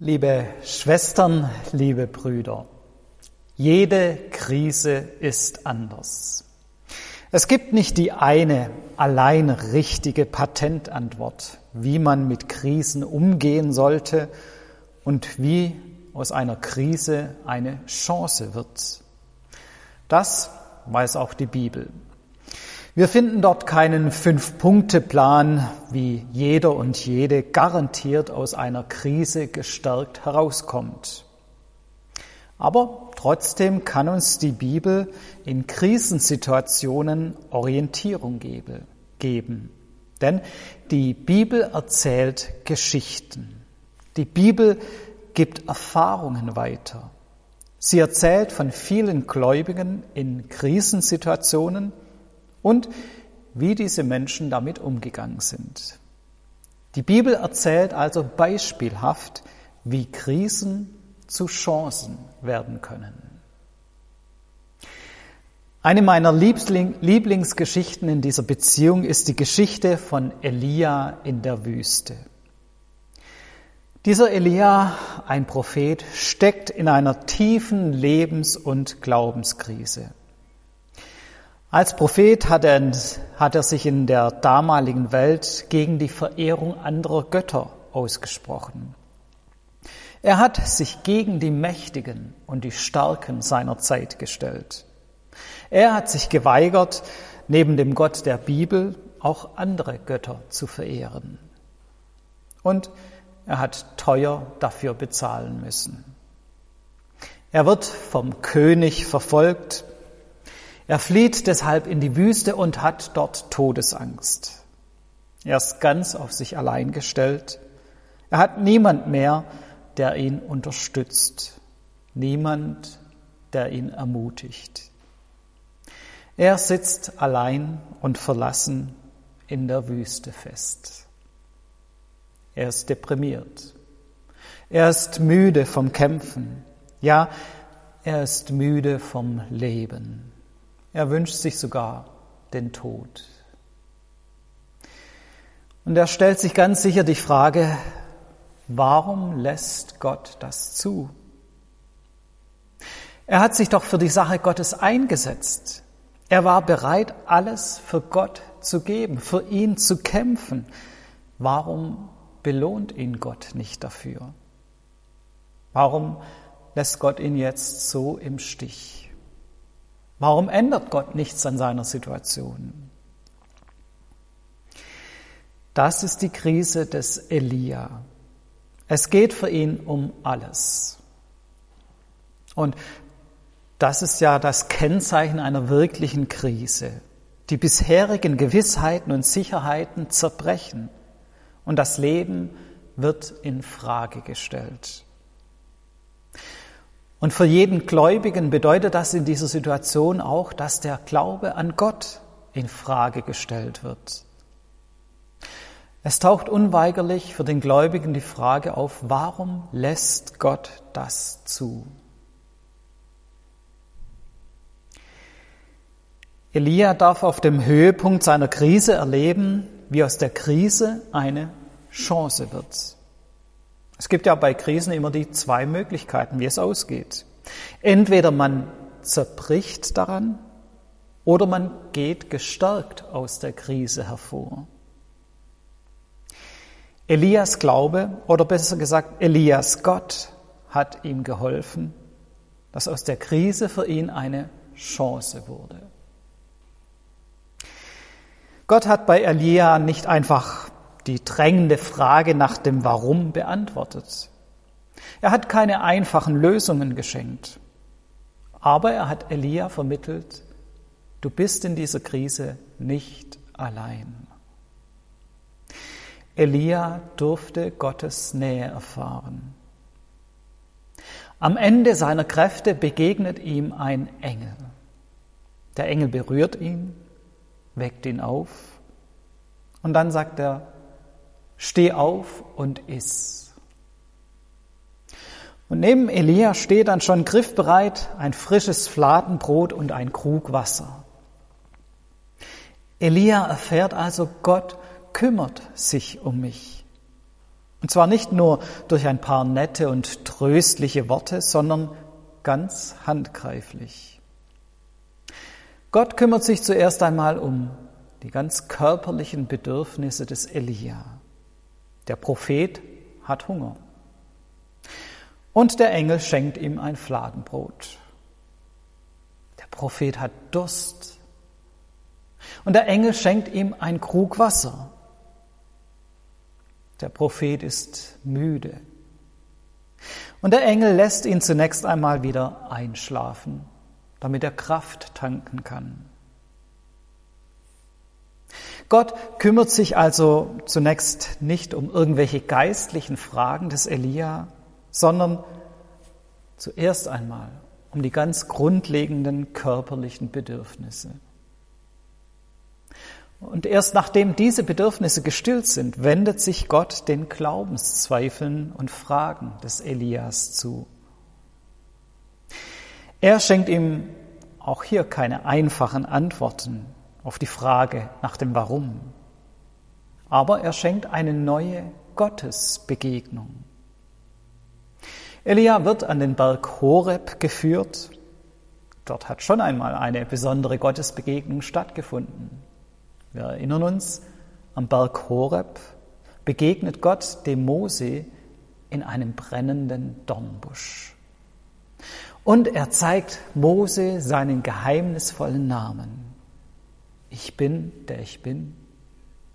Liebe Schwestern, liebe Brüder, jede Krise ist anders. Es gibt nicht die eine allein richtige Patentantwort, wie man mit Krisen umgehen sollte und wie aus einer Krise eine Chance wird. Das weiß auch die Bibel. Wir finden dort keinen Fünf-Punkte-Plan, wie jeder und jede garantiert aus einer Krise gestärkt herauskommt. Aber trotzdem kann uns die Bibel in Krisensituationen Orientierung geben. Denn die Bibel erzählt Geschichten. Die Bibel gibt Erfahrungen weiter. Sie erzählt von vielen Gläubigen in Krisensituationen und wie diese Menschen damit umgegangen sind. Die Bibel erzählt also beispielhaft, wie Krisen zu Chancen werden können. Eine meiner Lieblingsgeschichten in dieser Beziehung ist die Geschichte von Elia in der Wüste. Dieser Elia, ein Prophet, steckt in einer tiefen Lebens- und Glaubenskrise. Als Prophet hat er, hat er sich in der damaligen Welt gegen die Verehrung anderer Götter ausgesprochen. Er hat sich gegen die Mächtigen und die Starken seiner Zeit gestellt. Er hat sich geweigert, neben dem Gott der Bibel auch andere Götter zu verehren. Und er hat teuer dafür bezahlen müssen. Er wird vom König verfolgt, er flieht deshalb in die Wüste und hat dort Todesangst. Er ist ganz auf sich allein gestellt. Er hat niemand mehr, der ihn unterstützt. Niemand, der ihn ermutigt. Er sitzt allein und verlassen in der Wüste fest. Er ist deprimiert. Er ist müde vom Kämpfen. Ja, er ist müde vom Leben. Er wünscht sich sogar den Tod. Und er stellt sich ganz sicher die Frage, warum lässt Gott das zu? Er hat sich doch für die Sache Gottes eingesetzt. Er war bereit, alles für Gott zu geben, für ihn zu kämpfen. Warum belohnt ihn Gott nicht dafür? Warum lässt Gott ihn jetzt so im Stich? Warum ändert Gott nichts an seiner Situation? Das ist die Krise des Elia. Es geht für ihn um alles. Und das ist ja das Kennzeichen einer wirklichen Krise. Die bisherigen Gewissheiten und Sicherheiten zerbrechen und das Leben wird in Frage gestellt. Und für jeden Gläubigen bedeutet das in dieser Situation auch, dass der Glaube an Gott in Frage gestellt wird. Es taucht unweigerlich für den Gläubigen die Frage auf, warum lässt Gott das zu? Elia darf auf dem Höhepunkt seiner Krise erleben, wie aus der Krise eine Chance wird. Es gibt ja bei Krisen immer die zwei Möglichkeiten, wie es ausgeht. Entweder man zerbricht daran oder man geht gestärkt aus der Krise hervor. Elias Glaube oder besser gesagt Elias Gott hat ihm geholfen, dass aus der Krise für ihn eine Chance wurde. Gott hat bei Elia nicht einfach die drängende Frage nach dem Warum beantwortet. Er hat keine einfachen Lösungen geschenkt, aber er hat Elia vermittelt, du bist in dieser Krise nicht allein. Elia durfte Gottes Nähe erfahren. Am Ende seiner Kräfte begegnet ihm ein Engel. Der Engel berührt ihn, weckt ihn auf und dann sagt er, Steh auf und iss. Und neben Elia steht dann schon griffbereit ein frisches Fladenbrot und ein Krug Wasser. Elia erfährt also, Gott kümmert sich um mich. Und zwar nicht nur durch ein paar nette und tröstliche Worte, sondern ganz handgreiflich. Gott kümmert sich zuerst einmal um die ganz körperlichen Bedürfnisse des Elia. Der Prophet hat Hunger. Und der Engel schenkt ihm ein Fladenbrot. Der Prophet hat Durst. Und der Engel schenkt ihm ein Krug Wasser. Der Prophet ist müde. Und der Engel lässt ihn zunächst einmal wieder einschlafen, damit er Kraft tanken kann. Gott kümmert sich also zunächst nicht um irgendwelche geistlichen Fragen des Elia, sondern zuerst einmal um die ganz grundlegenden körperlichen Bedürfnisse. Und erst nachdem diese Bedürfnisse gestillt sind, wendet sich Gott den Glaubenszweifeln und Fragen des Elias zu. Er schenkt ihm auch hier keine einfachen Antworten auf die Frage nach dem Warum. Aber er schenkt eine neue Gottesbegegnung. Elia wird an den Berg Horeb geführt. Dort hat schon einmal eine besondere Gottesbegegnung stattgefunden. Wir erinnern uns, am Berg Horeb begegnet Gott dem Mose in einem brennenden Dornbusch. Und er zeigt Mose seinen geheimnisvollen Namen. Ich bin, der ich bin.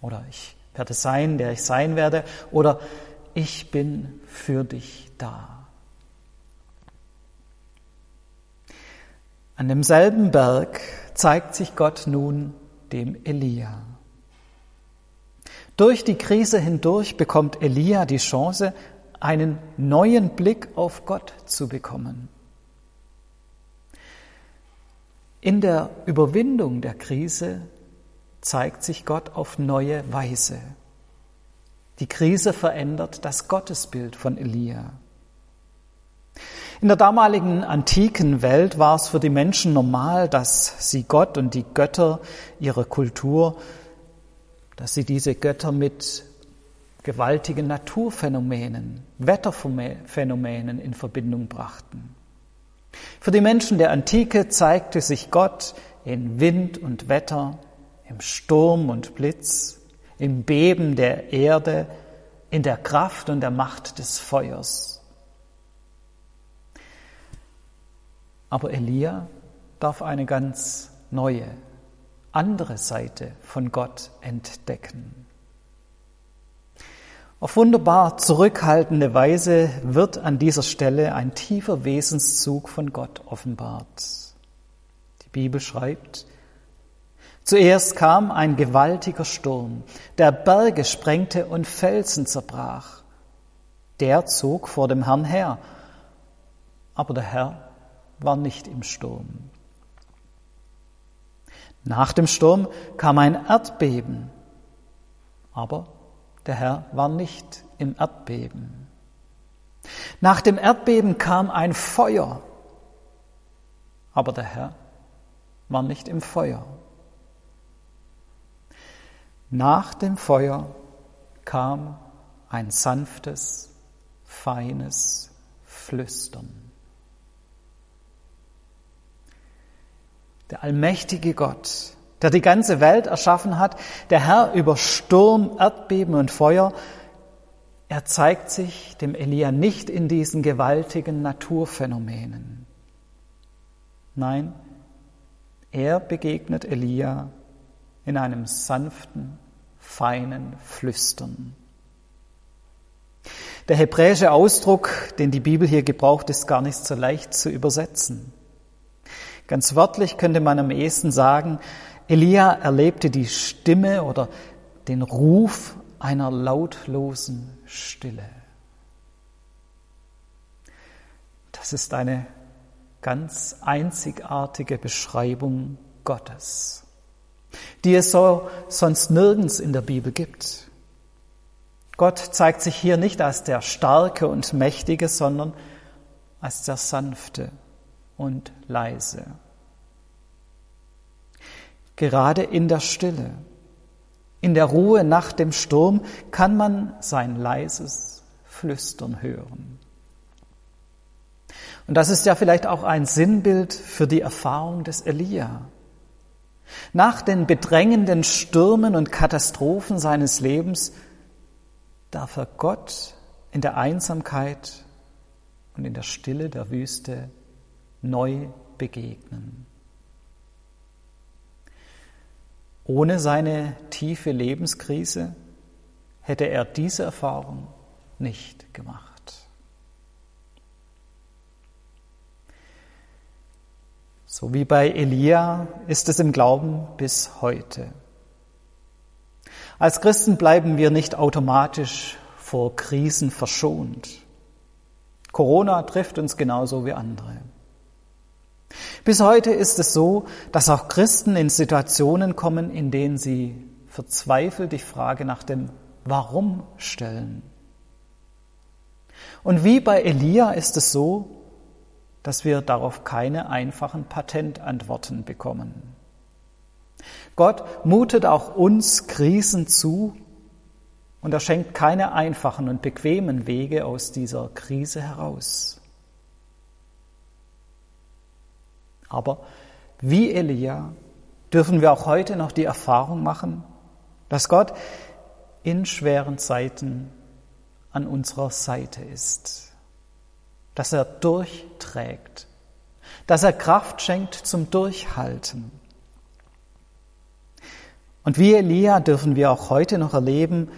Oder ich werde sein, der ich sein werde. Oder ich bin für dich da. An demselben Berg zeigt sich Gott nun dem Elia. Durch die Krise hindurch bekommt Elia die Chance, einen neuen Blick auf Gott zu bekommen. In der Überwindung der Krise zeigt sich Gott auf neue Weise. Die Krise verändert das Gottesbild von Elia. In der damaligen antiken Welt war es für die Menschen normal, dass sie Gott und die Götter ihrer Kultur, dass sie diese Götter mit gewaltigen Naturphänomenen, Wetterphänomenen in Verbindung brachten. Für die Menschen der Antike zeigte sich Gott in Wind und Wetter, im Sturm und Blitz, im Beben der Erde, in der Kraft und der Macht des Feuers. Aber Elia darf eine ganz neue, andere Seite von Gott entdecken. Auf wunderbar zurückhaltende Weise wird an dieser Stelle ein tiefer Wesenszug von Gott offenbart. Die Bibel schreibt, Zuerst kam ein gewaltiger Sturm, der Berge sprengte und Felsen zerbrach. Der zog vor dem Herrn her, aber der Herr war nicht im Sturm. Nach dem Sturm kam ein Erdbeben, aber der Herr war nicht im Erdbeben. Nach dem Erdbeben kam ein Feuer, aber der Herr war nicht im Feuer. Nach dem Feuer kam ein sanftes, feines Flüstern. der allmächtige Gott, der die ganze Welt erschaffen hat, der Herr über Sturm, Erdbeben und Feuer, er zeigt sich dem Elia nicht in diesen gewaltigen Naturphänomenen. Nein, er begegnet Elia in einem sanften, feinen Flüstern. Der hebräische Ausdruck, den die Bibel hier gebraucht, ist gar nicht so leicht zu übersetzen. Ganz wörtlich könnte man am ehesten sagen, Elia erlebte die Stimme oder den Ruf einer lautlosen Stille. Das ist eine ganz einzigartige Beschreibung Gottes, die es so sonst nirgends in der Bibel gibt. Gott zeigt sich hier nicht als der Starke und Mächtige, sondern als der Sanfte und leise. Gerade in der Stille, In der Ruhe nach dem Sturm kann man sein leises Flüstern hören. Und das ist ja vielleicht auch ein Sinnbild für die Erfahrung des Elia. Nach den bedrängenden Stürmen und Katastrophen seines Lebens darf er Gott in der Einsamkeit und in der Stille der Wüste neu begegnen. Ohne seine tiefe Lebenskrise hätte er diese Erfahrung nicht gemacht. So wie bei Elia ist es im Glauben bis heute. Als Christen bleiben wir nicht automatisch vor Krisen verschont. Corona trifft uns genauso wie andere. Bis heute ist es so, dass auch Christen in Situationen kommen, in denen sie verzweifelt die Frage nach dem Warum stellen. Und wie bei Elia ist es so, dass wir darauf keine einfachen Patentantworten bekommen. Gott mutet auch uns Krisen zu und er schenkt keine einfachen und bequemen Wege aus dieser Krise heraus. Aber wie Elia dürfen wir auch heute noch die Erfahrung machen, dass Gott in schweren Zeiten an unserer Seite ist, dass er durchträgt, dass er Kraft schenkt zum Durchhalten. Und wie Elia dürfen wir auch heute noch erleben,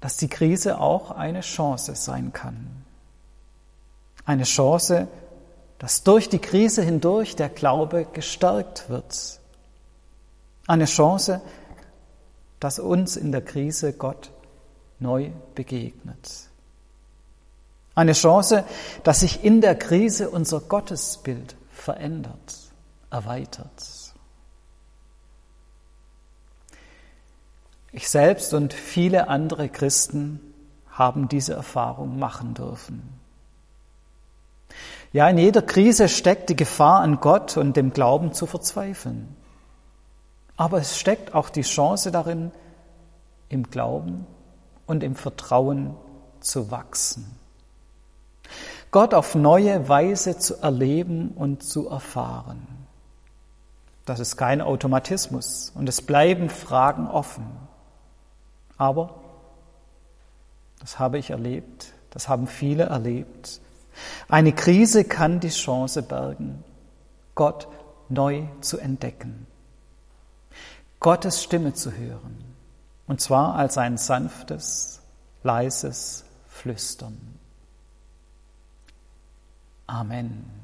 dass die Krise auch eine Chance sein kann. Eine Chance, dass durch die Krise hindurch der Glaube gestärkt wird. Eine Chance, dass uns in der Krise Gott neu begegnet. Eine Chance, dass sich in der Krise unser Gottesbild verändert, erweitert. Ich selbst und viele andere Christen haben diese Erfahrung machen dürfen. Ja, in jeder Krise steckt die Gefahr, an Gott und dem Glauben zu verzweifeln. Aber es steckt auch die Chance darin, im Glauben und im Vertrauen zu wachsen. Gott auf neue Weise zu erleben und zu erfahren. Das ist kein Automatismus und es bleiben Fragen offen. Aber, das habe ich erlebt, das haben viele erlebt, eine Krise kann die Chance bergen, Gott neu zu entdecken, Gottes Stimme zu hören, und zwar als ein sanftes, leises Flüstern. Amen.